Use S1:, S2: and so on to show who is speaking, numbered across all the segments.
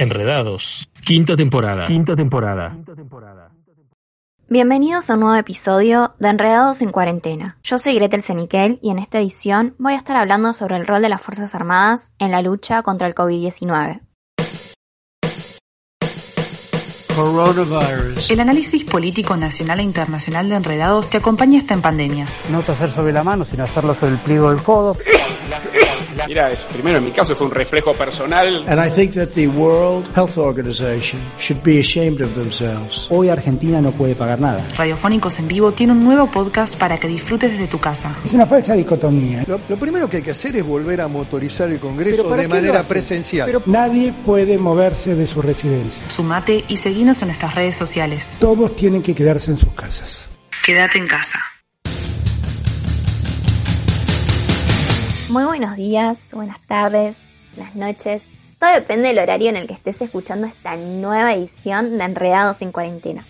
S1: Enredados. Quinta temporada. Quinta temporada.
S2: Bienvenidos a un nuevo episodio de Enredados en Cuarentena. Yo soy Gretel Senikel y en esta edición voy a estar hablando sobre el rol de las Fuerzas Armadas en la lucha contra el COVID-19.
S3: El análisis político nacional e internacional de Enredados te acompaña hasta en pandemias.
S4: No hacer sobre la mano, sino hacerlo sobre el pliego del codo.
S5: Mira, es, primero en mi caso fue un reflejo personal.
S6: And I think that the World Health Organization should be ashamed of themselves.
S4: Hoy Argentina no puede pagar nada.
S3: Radiofónicos en Vivo tiene un nuevo podcast para que disfrutes desde tu casa.
S4: Es una falsa dicotomía.
S7: Lo, lo primero que hay que hacer es volver a motorizar el Congreso de manera presencial.
S4: Pero nadie puede moverse de su residencia.
S3: Sumate y seguinos en nuestras redes sociales.
S4: Todos tienen que quedarse en sus casas.
S3: Quédate en casa.
S2: Muy buenos días, buenas tardes, buenas noches. Todo depende del horario en el que estés escuchando esta nueva edición de Enredados en Cuarentena.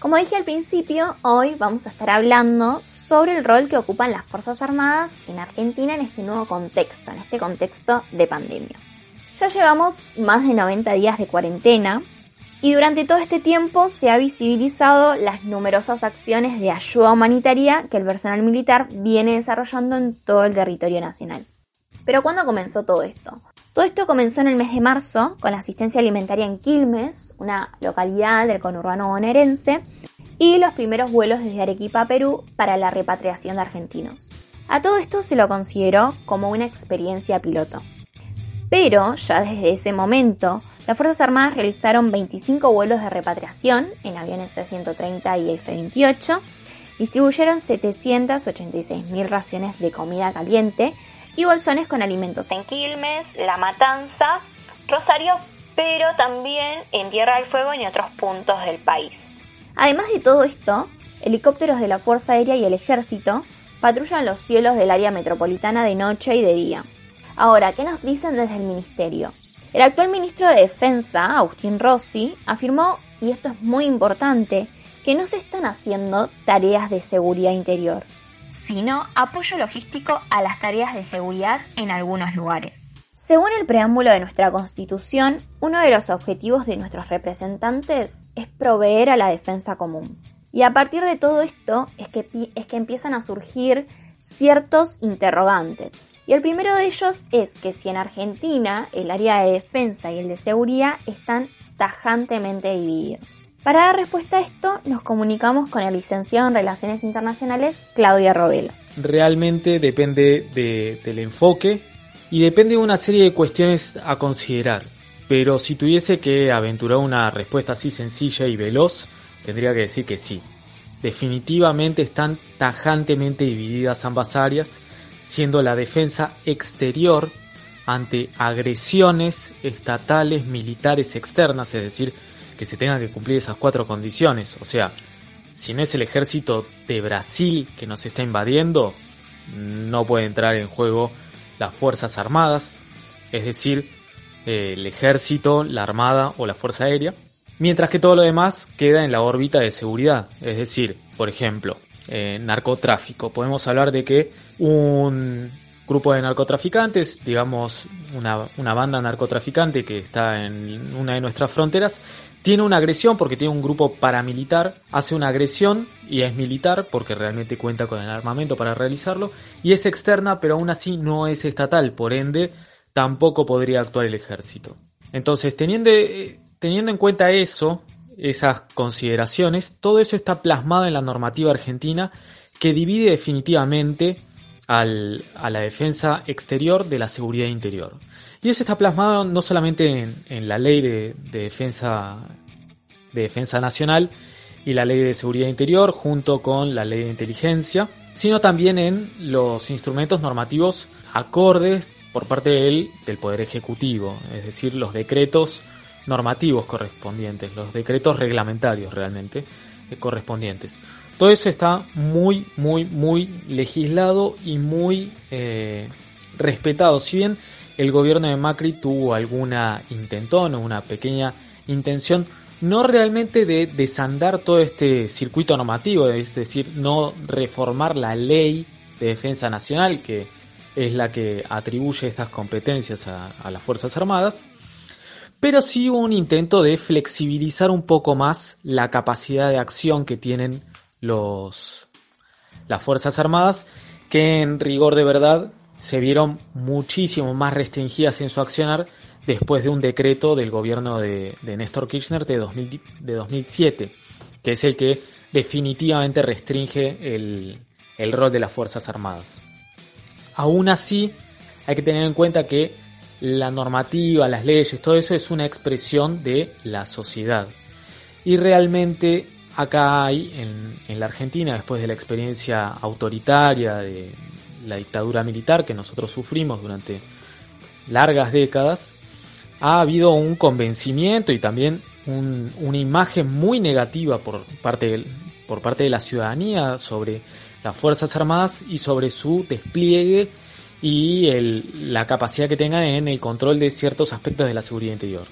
S2: Como dije al principio, hoy vamos a estar hablando sobre el rol que ocupan las Fuerzas Armadas en Argentina en este nuevo contexto, en este contexto de pandemia. Ya llevamos más de 90 días de cuarentena y durante todo este tiempo se ha visibilizado las numerosas acciones de ayuda humanitaria que el personal militar viene desarrollando en todo el territorio nacional. Pero ¿cuándo comenzó todo esto? Todo esto comenzó en el mes de marzo con la asistencia alimentaria en Quilmes, una localidad del conurbano bonaerense, y los primeros vuelos desde Arequipa a Perú para la repatriación de argentinos. A todo esto se lo consideró como una experiencia piloto. Pero ya desde ese momento, las Fuerzas Armadas realizaron 25 vuelos de repatriación en aviones C-130 y F-28, distribuyeron 786.000 raciones de comida caliente y bolsones con alimentos en Quilmes, La Matanza, Rosario, pero también en Tierra del Fuego y en otros puntos del país. Además de todo esto, helicópteros de la Fuerza Aérea y el Ejército patrullan los cielos del área metropolitana de noche y de día. Ahora, ¿qué nos dicen desde el Ministerio? El actual ministro de Defensa, Agustín Rossi, afirmó, y esto es muy importante, que no se están haciendo tareas de seguridad interior, sino apoyo logístico a las tareas de seguridad en algunos lugares. Según el preámbulo de nuestra Constitución, uno de los objetivos de nuestros representantes es proveer a la defensa común. Y a partir de todo esto es que, es que empiezan a surgir ciertos interrogantes. Y el primero de ellos es que si en Argentina el área de defensa y el de seguridad están tajantemente divididos. Para dar respuesta a esto, nos comunicamos con el licenciado en Relaciones Internacionales, Claudia Robelo.
S8: Realmente depende de, del enfoque y depende de una serie de cuestiones a considerar. Pero si tuviese que aventurar una respuesta así sencilla y veloz, tendría que decir que sí. Definitivamente están tajantemente divididas ambas áreas siendo la defensa exterior ante agresiones estatales, militares externas, es decir, que se tengan que cumplir esas cuatro condiciones. O sea, si no es el ejército de Brasil que nos está invadiendo, no puede entrar en juego las Fuerzas Armadas, es decir, el ejército, la Armada o la Fuerza Aérea, mientras que todo lo demás queda en la órbita de seguridad, es decir, por ejemplo, eh, narcotráfico. Podemos hablar de que un grupo de narcotraficantes, digamos una, una, banda narcotraficante que está en una de nuestras fronteras, tiene una agresión porque tiene un grupo paramilitar, hace una agresión y es militar porque realmente cuenta con el armamento para realizarlo, y es externa pero aún así no es estatal, por ende tampoco podría actuar el ejército. Entonces, teniendo, eh, teniendo en cuenta eso, esas consideraciones, todo eso está plasmado en la normativa argentina que divide definitivamente al, a la defensa exterior de la seguridad interior. Y eso está plasmado no solamente en, en la ley de, de, defensa, de defensa nacional y la ley de seguridad interior junto con la ley de inteligencia, sino también en los instrumentos normativos acordes por parte del, del Poder Ejecutivo, es decir, los decretos normativos correspondientes, los decretos reglamentarios realmente eh, correspondientes. Todo eso está muy, muy, muy legislado y muy eh, respetado. Si bien el gobierno de Macri tuvo alguna intentón o una pequeña intención, no realmente de desandar todo este circuito normativo, es decir, no reformar la ley de defensa nacional, que es la que atribuye estas competencias a, a las Fuerzas Armadas, pero sí un intento de flexibilizar un poco más la capacidad de acción que tienen las Fuerzas Armadas, que en rigor de verdad se vieron muchísimo más restringidas en su accionar después de un decreto del gobierno de, de Néstor Kirchner de, 2000, de 2007, que es el que definitivamente restringe el, el rol de las Fuerzas Armadas. Aún así, hay que tener en cuenta que la normativa, las leyes, todo eso es una expresión de la sociedad. Y realmente acá hay, en, en, la Argentina, después de la experiencia autoritaria de la dictadura militar que nosotros sufrimos durante largas décadas, ha habido un convencimiento y también un, una imagen muy negativa por parte, por parte de la ciudadanía sobre las Fuerzas Armadas y sobre su despliegue y el, la capacidad que tengan en el control de ciertos aspectos de la seguridad interior.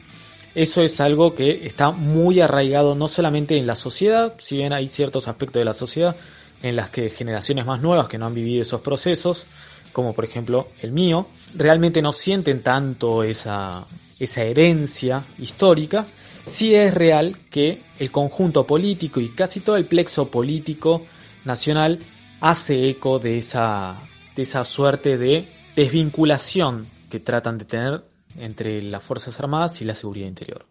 S8: Eso es algo que está muy arraigado no solamente en la sociedad, si bien hay ciertos aspectos de la sociedad en las que generaciones más nuevas que no han vivido esos procesos, como por ejemplo el mío, realmente no sienten tanto esa, esa herencia histórica, sí es real que el conjunto político y casi todo el plexo político nacional hace eco de esa, de esa suerte de desvinculación que tratan de tener entre las Fuerzas Armadas y la seguridad interior.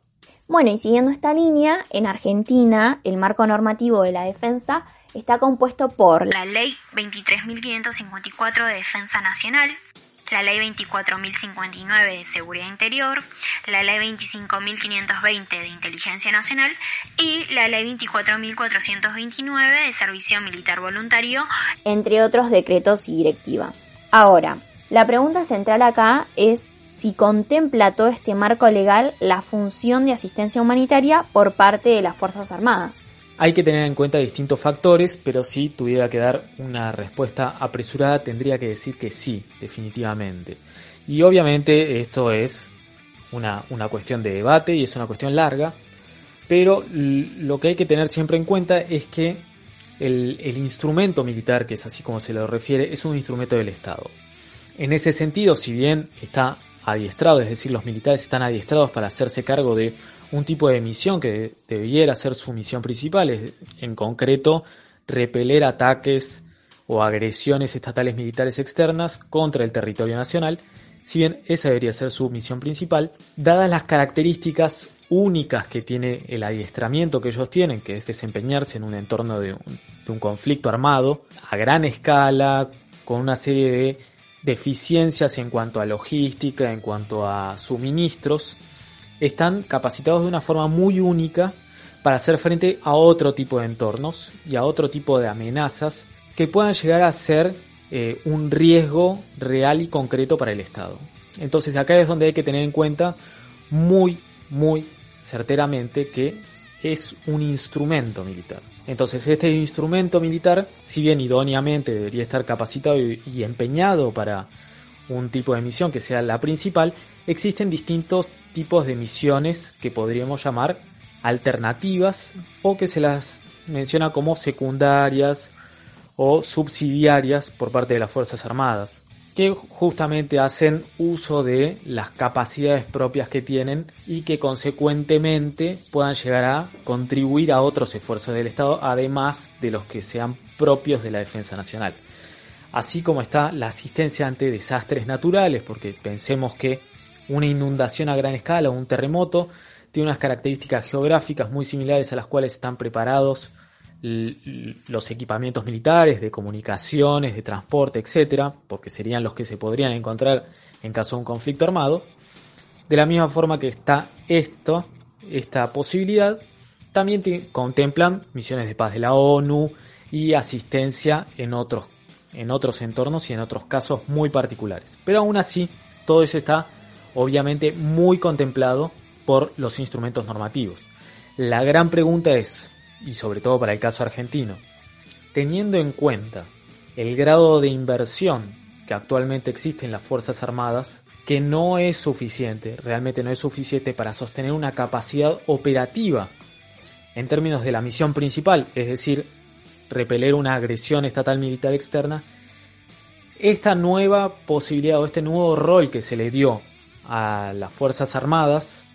S2: Bueno, y siguiendo esta línea, en Argentina el marco normativo de la defensa está compuesto por
S9: la Ley 23.554 de Defensa Nacional, la Ley 24.059 de Seguridad Interior, la Ley 25.520 de Inteligencia Nacional y la Ley 24.429 de Servicio Militar Voluntario,
S2: entre otros decretos y directivas. Ahora, la pregunta central acá es si contempla todo este marco legal la función de asistencia humanitaria por parte de las Fuerzas Armadas.
S8: Hay que tener en cuenta distintos factores, pero si tuviera que dar una respuesta apresurada, tendría que decir que sí, definitivamente. Y obviamente esto es una, una cuestión de debate y es una cuestión larga, pero lo que hay que tener siempre en cuenta es que el, el instrumento militar, que es así como se lo refiere, es un instrumento del Estado. En ese sentido, si bien está adiestrado, es decir, los militares están adiestrados para hacerse cargo de un tipo de misión que debiera ser su misión principal, en concreto repeler ataques o agresiones estatales militares externas contra el territorio nacional, si bien esa debería ser su misión principal, dadas las características únicas que tiene el adiestramiento que ellos tienen, que es desempeñarse en un entorno de un, de un conflicto armado a gran escala, con una serie de deficiencias en cuanto a logística, en cuanto a suministros, están capacitados de una forma muy única para hacer frente a otro tipo de entornos y a otro tipo de amenazas que puedan llegar a ser eh, un riesgo real y concreto para el Estado. Entonces acá es donde hay que tener en cuenta muy, muy certeramente que es un instrumento militar. Entonces este instrumento militar, si bien idóneamente debería estar capacitado y, y empeñado para un tipo de misión que sea la principal, existen distintos tipos de misiones que podríamos llamar alternativas o que se las menciona como secundarias o subsidiarias por parte de las Fuerzas Armadas, que justamente hacen uso de las capacidades propias que tienen y que consecuentemente puedan llegar a contribuir a otros esfuerzos del Estado, además de los que sean propios de la defensa nacional. Así como está la asistencia ante desastres naturales, porque pensemos que una inundación a gran escala o un terremoto tiene unas características geográficas muy similares a las cuales están preparados los equipamientos militares de comunicaciones, de transporte, etcétera, porque serían los que se podrían encontrar en caso de un conflicto armado. De la misma forma que está esto, esta posibilidad, también contemplan misiones de paz de la ONU y asistencia en otros, en otros entornos y en otros casos muy particulares. Pero aún así, todo eso está obviamente muy contemplado por los instrumentos normativos. La gran pregunta es, y sobre todo para el caso argentino, teniendo en cuenta el grado de inversión que actualmente existe en las Fuerzas Armadas, que no es suficiente, realmente no es suficiente para sostener una capacidad operativa en términos de la misión principal, es decir, repeler una agresión estatal militar externa, esta nueva posibilidad o este nuevo rol que se le dio a las Fuerzas Armadas,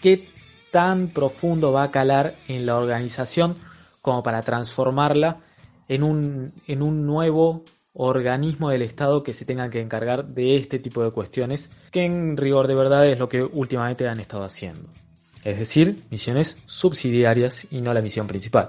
S8: qué tan profundo va a calar en la organización como para transformarla en un, en un nuevo organismo del Estado que se tenga que encargar de este tipo de cuestiones, que en rigor de verdad es lo que últimamente han estado haciendo. Es decir, misiones subsidiarias y no la misión principal.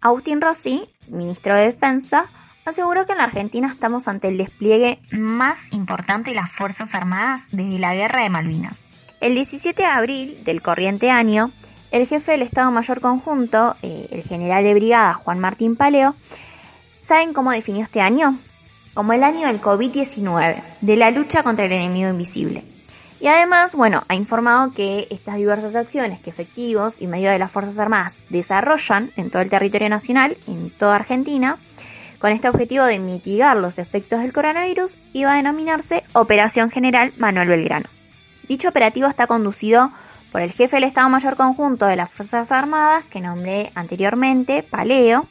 S2: Agustín Rossi, ministro de Defensa, aseguró que en Argentina estamos ante el despliegue más importante de las Fuerzas Armadas desde la Guerra de Malvinas. El 17 de abril del corriente año, el jefe del Estado Mayor Conjunto, eh, el general de brigada Juan Martín Paleo, ¿saben cómo definió este año? Como el año del COVID-19, de la lucha contra el enemigo invisible. Y además, bueno, ha informado que estas diversas acciones que efectivos y medios de las Fuerzas Armadas desarrollan en todo el territorio nacional, en toda Argentina, con este objetivo de mitigar los efectos del coronavirus, iba a denominarse Operación General Manuel Belgrano. Dicho operativo está conducido por el jefe del Estado Mayor Conjunto de las Fuerzas Armadas, que nombré anteriormente, Paleo,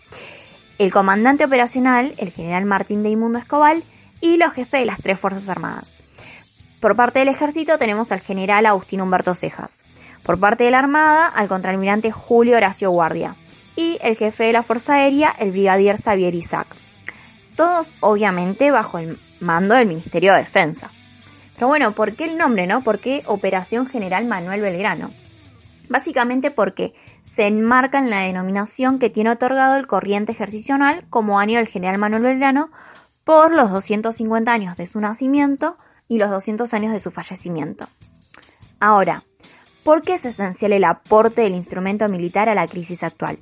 S2: el comandante operacional, el general Martín de Imundo Escobal, y los jefes de las tres Fuerzas Armadas. Por parte del ejército tenemos al general Agustín Humberto Cejas. Por parte de la Armada, al contraalmirante Julio Horacio Guardia. Y el jefe de la Fuerza Aérea, el brigadier Xavier Isaac. Todos, obviamente, bajo el mando del Ministerio de Defensa. Pero bueno, ¿por qué el nombre, no? ¿Por qué Operación General Manuel Belgrano? Básicamente porque se enmarca en la denominación que tiene otorgado el corriente ejercicional como año del general Manuel Belgrano por los 250 años de su nacimiento y los 200 años de su fallecimiento. Ahora, ¿por qué es esencial el aporte del instrumento militar a la crisis actual?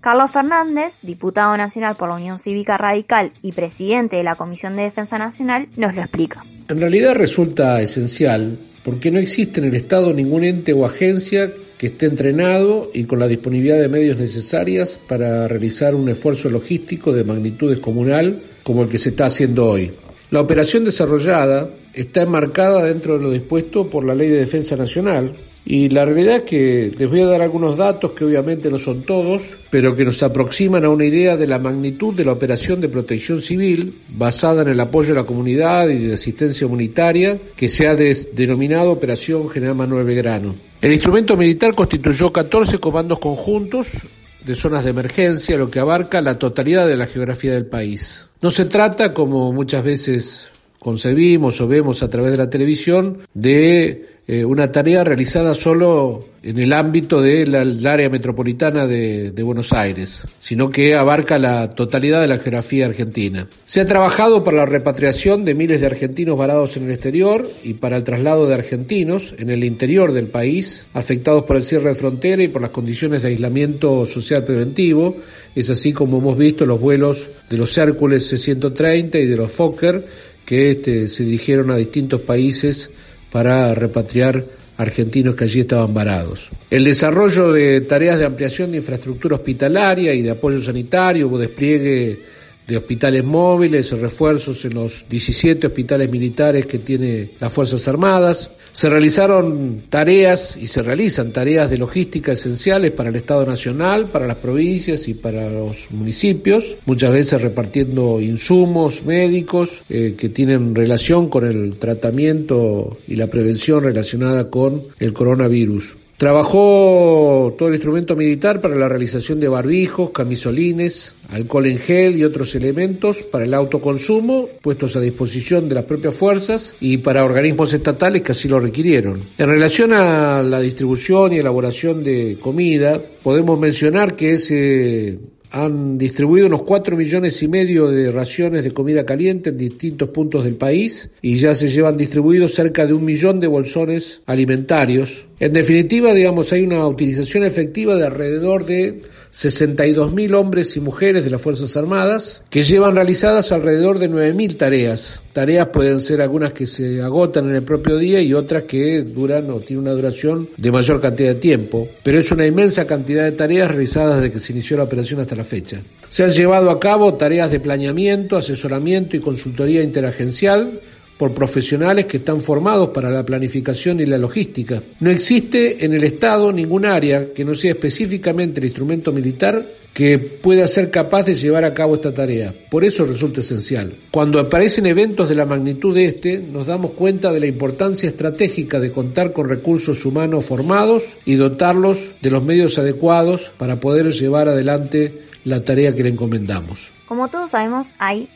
S2: Carlos Fernández, diputado nacional por la Unión Cívica Radical y presidente de la Comisión de Defensa Nacional, nos lo explica.
S10: En realidad resulta esencial porque no existe en el Estado ningún ente o agencia que esté entrenado y con la disponibilidad de medios necesarias para realizar un esfuerzo logístico de magnitud descomunal como el que se está haciendo hoy. La operación desarrollada está enmarcada dentro de lo dispuesto por la Ley de Defensa Nacional, y la realidad es que les voy a dar algunos datos que obviamente no son todos, pero que nos aproximan a una idea de la magnitud de la operación de protección civil basada en el apoyo a la comunidad y de asistencia humanitaria que se ha denominado Operación General Manuel Belgrano. El instrumento militar constituyó 14 comandos conjuntos de zonas de emergencia, lo que abarca la totalidad de la geografía del país. No se trata, como muchas veces concebimos o vemos a través de la televisión, de eh, una tarea realizada solo en el ámbito del área metropolitana de, de, Buenos Aires, sino que abarca la totalidad de la geografía argentina. Se ha trabajado para la repatriación de miles de argentinos varados en el exterior y para el traslado de argentinos en el interior del país, afectados por el cierre de frontera y por las condiciones de aislamiento social preventivo. Es así como hemos visto los vuelos de los Hércules C-130 y de los Fokker que este, se dirigieron a distintos países para repatriar argentinos que allí estaban varados. El desarrollo de tareas de ampliación de infraestructura hospitalaria y de apoyo sanitario, hubo despliegue de hospitales móviles, refuerzos en los 17 hospitales militares que tiene las Fuerzas Armadas. Se realizaron tareas y se realizan tareas de logística esenciales para el Estado Nacional, para las provincias y para los municipios, muchas veces repartiendo insumos médicos eh, que tienen relación con el tratamiento y la prevención relacionada con el coronavirus. Trabajó todo el instrumento militar para la realización de barbijos, camisolines, alcohol en gel y otros elementos para el autoconsumo puestos a disposición de las propias fuerzas y para organismos estatales que así lo requirieron. En relación a la distribución y elaboración de comida, podemos mencionar que se han distribuido unos 4 millones y medio de raciones de comida caliente en distintos puntos del país y ya se llevan distribuidos cerca de un millón de bolsones alimentarios En definitiva, digamos, hay una utilización efectiva de alrededor de 62.000 hombres y mujeres de las Fuerzas Armadas que llevan realizadas alrededor de 9.000 tareas. Tareas pueden ser algunas que se agotan en el propio día y otras que duran o tienen una duración de mayor cantidad de tiempo, pero es una inmensa cantidad de tareas realizadas desde que se inició la operación hasta la fecha. Se han llevado a cabo tareas de planeamiento, asesoramiento y consultoría interagencial, por profesionales que están formados para la planificación y la logística. No existe en el Estado ningún área que no sea específicamente el instrumento militar que pueda ser capaz de llevar a cabo esta tarea. Por eso resulta esencial. Cuando aparecen eventos de la magnitud de este, nos damos cuenta de la importancia estratégica de contar con recursos humanos formados y dotarlos de los medios adecuados para poder llevar adelante la tarea que le encomendamos.
S2: Como todos sabemos, hay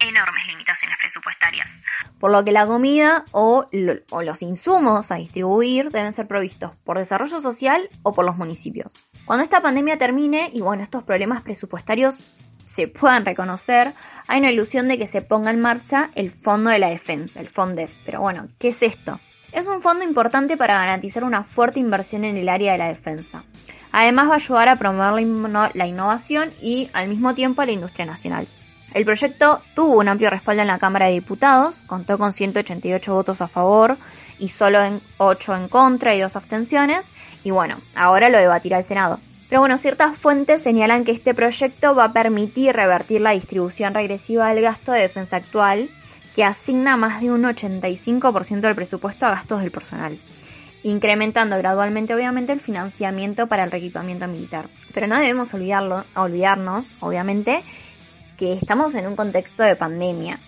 S9: enormes limitaciones presupuestarias
S2: por lo que la comida o, los insumos a distribuir deben ser provistos por desarrollo social o por los municipios. Cuando esta pandemia termine y bueno, estos problemas presupuestarios se puedan reconocer, hay una ilusión de que se ponga en marcha el Fondo de la Defensa, el FONDEF. Pero bueno, ¿qué es esto? Es un fondo importante para garantizar una fuerte inversión en el área de la defensa. Además va a ayudar a promover la innovación y al mismo tiempo a la industria nacional. El proyecto tuvo un amplio respaldo en la Cámara de Diputados, contó con 188 votos a favor y solo en 8 en contra y dos abstenciones, y bueno, ahora lo debatirá el Senado. Pero bueno, ciertas fuentes señalan que este proyecto va a permitir revertir la distribución regresiva del gasto de defensa actual, que asigna más de un 85% del presupuesto a gastos del personal, incrementando gradualmente obviamente el financiamiento para el reequipamiento militar. Pero no debemos olvidarlo, olvidarnos, obviamente, que estamos en un contexto de pandemia.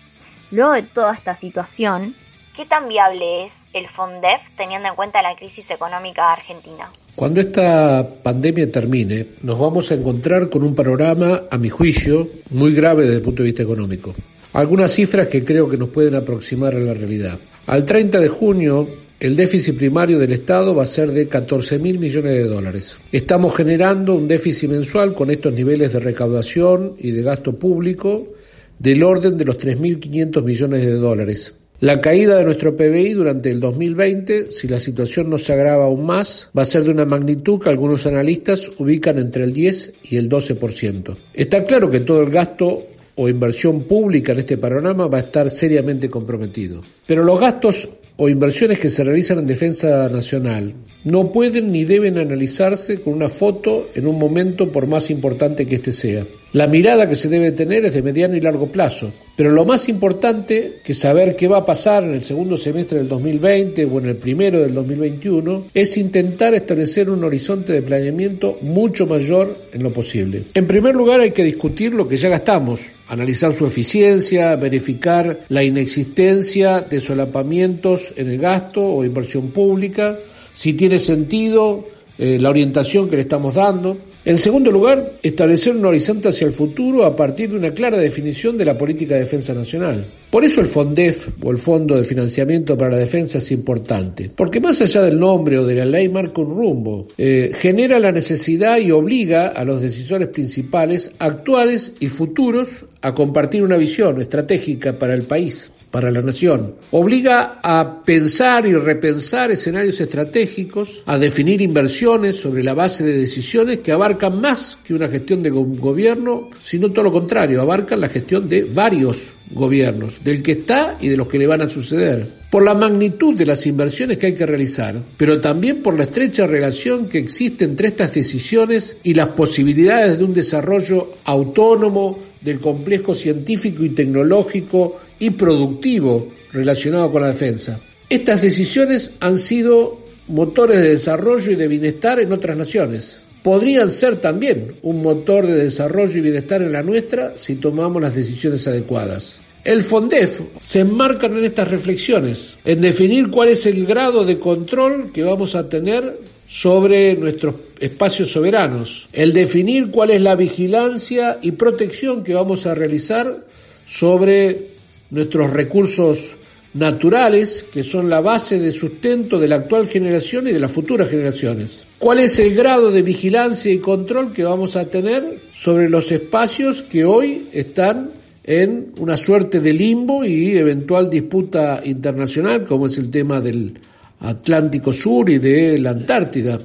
S2: Luego de toda esta situación, ¿qué tan viable es el FONDEF teniendo en cuenta la crisis económica argentina?
S10: Cuando esta pandemia termine, nos vamos a encontrar con un panorama, a mi juicio, muy grave desde el punto de vista económico. Algunas cifras que creo que nos pueden aproximar a la realidad. Al 30 de junio, el déficit primario del Estado va a ser de 14 mil millones de dólares. Estamos generando un déficit mensual con estos niveles de recaudación y de gasto público del orden de los 3.500 millones de dólares. La caída de nuestro PBI durante el 2020, si la situación no se agrava aún más, va a ser de una magnitud que algunos analistas ubican entre el 10 y el 12%. Está claro que todo el gasto o inversión pública en este panorama va a estar seriamente comprometido. Pero los gastos o inversiones que se realizan en defensa nacional no pueden ni deben analizarse con una foto en un momento por más importante que éste sea. La mirada que se debe tener es de mediano y largo plazo, pero lo más importante que saber qué va a pasar en el segundo semestre del 2020 o en el primero del 2021 es intentar establecer un horizonte de planeamiento mucho mayor en lo posible. En primer lugar hay que discutir lo que ya gastamos, analizar su eficiencia, verificar la inexistencia de solapamientos en el gasto o inversión pública, si tiene sentido eh, la orientación que le estamos dando, en segundo lugar, establecer un horizonte hacia el futuro a partir de una clara definición de la política de defensa nacional. Por eso el FONDEF o el Fondo de Financiamiento para la Defensa es importante, porque más allá del nombre o de la ley marca un rumbo, eh, genera la necesidad y obliga a los decisores principales, actuales y futuros, a compartir una visión estratégica para el país para la nación. Obliga a pensar y repensar escenarios estratégicos, a definir inversiones sobre la base de decisiones que abarcan más que una gestión de gobierno, sino todo lo contrario, abarcan la gestión de varios gobiernos, del que está y de los que le van a suceder. Por la magnitud de las inversiones que hay que realizar, pero también por la estrecha relación que existe entre estas decisiones y las posibilidades de un desarrollo autónomo del complejo científico y tecnológico y productivo relacionado con la defensa. Estas decisiones han sido motores de desarrollo y de bienestar en otras naciones. Podrían ser también un motor de desarrollo y bienestar en la nuestra si tomamos las decisiones adecuadas. El FONDEF se enmarca en estas reflexiones, en definir cuál es el grado de control que vamos a tener sobre nuestros espacios soberanos, el definir cuál es la vigilancia y protección que vamos a realizar sobre nuestros recursos naturales, que son la base de sustento de la actual generación y de las futuras generaciones. ¿Cuál es el grado de vigilancia y control que vamos a tener sobre los espacios que hoy están en una suerte de limbo y eventual disputa internacional, como es el tema del Atlántico Sur y de la Antártida.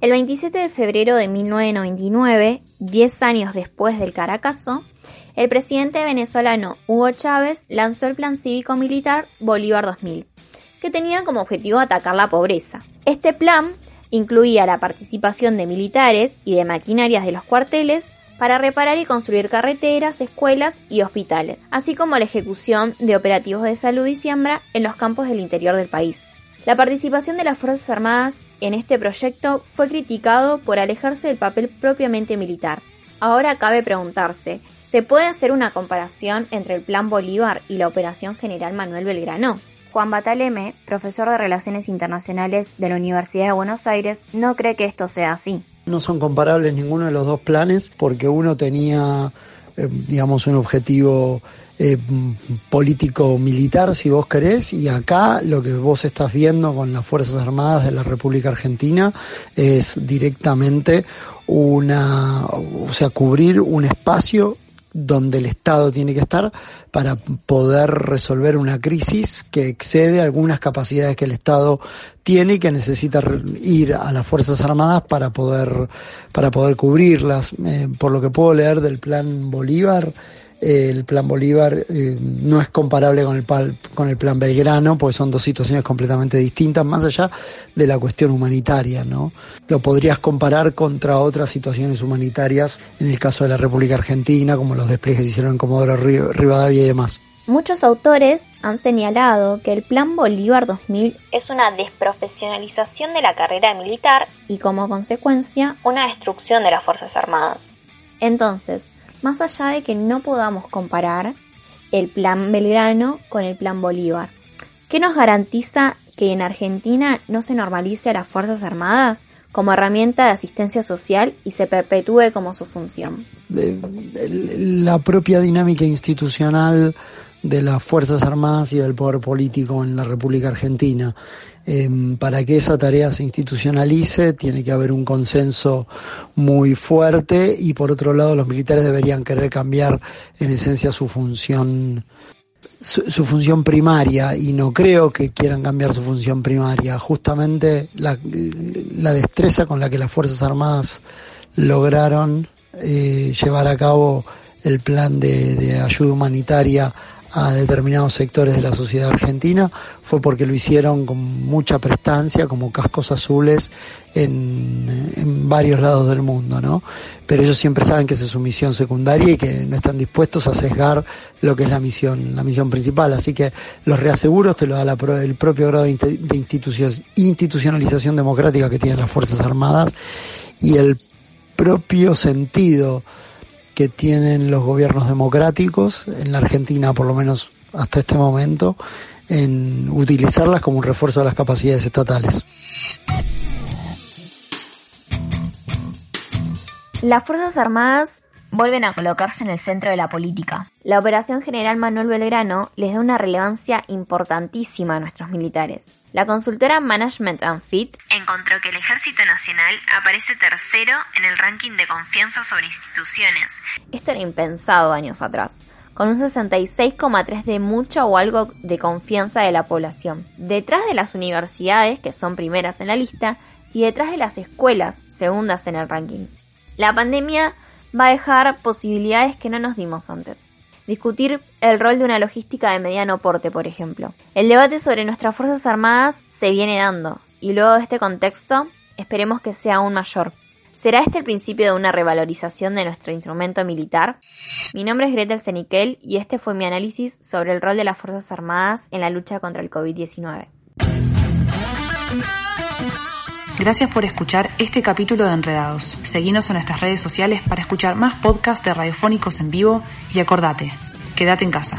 S2: El 27 de febrero de 1999, 10 años después del Caracazo, el presidente venezolano Hugo Chávez lanzó el Plan Cívico Militar Bolívar 2000, que tenía como objetivo atacar la pobreza. Este plan incluía la participación de militares y de maquinarias de los cuarteles para reparar y construir carreteras, escuelas y hospitales, así como la ejecución de operativos de salud y siembra en los campos del interior del país. La participación de las Fuerzas Armadas en este proyecto fue criticado por alejarse del papel propiamente militar. Ahora cabe preguntarse, ¿se puede hacer una comparación entre el Plan Bolívar y la Operación General Manuel Belgrano? Juan Bataleme, profesor de Relaciones Internacionales de la Universidad de Buenos Aires, no cree que esto sea así.
S6: No son comparables ninguno de los dos planes porque uno tenía, eh, digamos, un objetivo eh, político-militar, si vos querés, y acá lo que vos estás viendo con las Fuerzas Armadas de la República Argentina es directamente una, o sea, cubrir un espacio donde el Estado tiene que estar para poder resolver una crisis que excede algunas capacidades que el Estado tiene y que necesita ir a las Fuerzas Armadas para poder, para poder cubrirlas. Eh, por lo que puedo leer del plan Bolívar, el plan Bolívar eh, no es comparable con el, con el plan Belgrano, porque son dos situaciones completamente distintas, más allá de la cuestión humanitaria, ¿no? Lo podrías comparar contra otras situaciones humanitarias, en el caso de la República Argentina, como los despliegues que hicieron en Comodoro Rivadavia y demás.
S2: Muchos autores han señalado que el Plan Bolívar 2000 es una desprofesionalización de la carrera militar y como consecuencia una destrucción de las Fuerzas Armadas. Entonces, más allá de que no podamos comparar el plan Belgrano con el plan Bolívar. ¿Qué nos garantiza que en Argentina no se normalice a las Fuerzas Armadas como herramienta de asistencia social y se perpetúe como su función?
S6: la propia dinámica institucional de las Fuerzas Armadas y del poder político en la República Argentina. Em, para que esa tarea se institucionalice tiene que haber un consenso muy fuerte y por otro lado los militares deberían querer cambiar en esencia su función su, función primaria y no creo que quieran cambiar su función primaria. Justamente la, destreza con la que las Fuerzas Armadas lograron eh, llevar a cabo el plan de ayuda humanitaria a determinados sectores de la sociedad argentina fue porque lo hicieron con mucha prestancia, como cascos azules en, varios lados del mundo, ¿no? Pero ellos siempre saben que esa es su misión secundaria y que no están dispuestos a sesgar lo que es la misión, la misión principal. Así que los reaseguros te lo da el propio grado de institucionalización democrática que tienen las Fuerzas Armadas y el propio sentido que tienen los gobiernos democráticos, en la Argentina por lo menos hasta este momento, en utilizarlas como un refuerzo de las capacidades estatales.
S2: Las Fuerzas Armadas vuelven a colocarse en el centro de la política. La Operación General Manuel Belgrano les da una relevancia importantísima a nuestros militares. La consultora Management and Fit encontró que el Ejército Nacional aparece tercero en el ranking de confianza sobre instituciones. Esto era impensado años atrás, con un 66,3 de mucha o algo de confianza de la población, detrás de las universidades, que son primeras en la lista, y detrás de las escuelas, segundas en el ranking. La pandemia va a dejar posibilidades que no nos dimos antes discutir el rol de una logística de mediano porte, por ejemplo. El debate sobre nuestras Fuerzas Armadas se viene dando, y luego de este contexto, esperemos que sea aún mayor. ¿Será este el principio de una revalorización de nuestro instrumento militar? Mi nombre es Gretel Senikel y este fue mi análisis sobre el rol de las Fuerzas Armadas en la lucha contra el COVID-19.
S3: Gracias por escuchar este capítulo de Enredados. Seguinos en nuestras redes sociales para escuchar más podcasts de radiofónicos en vivo y acordate, quédate en casa.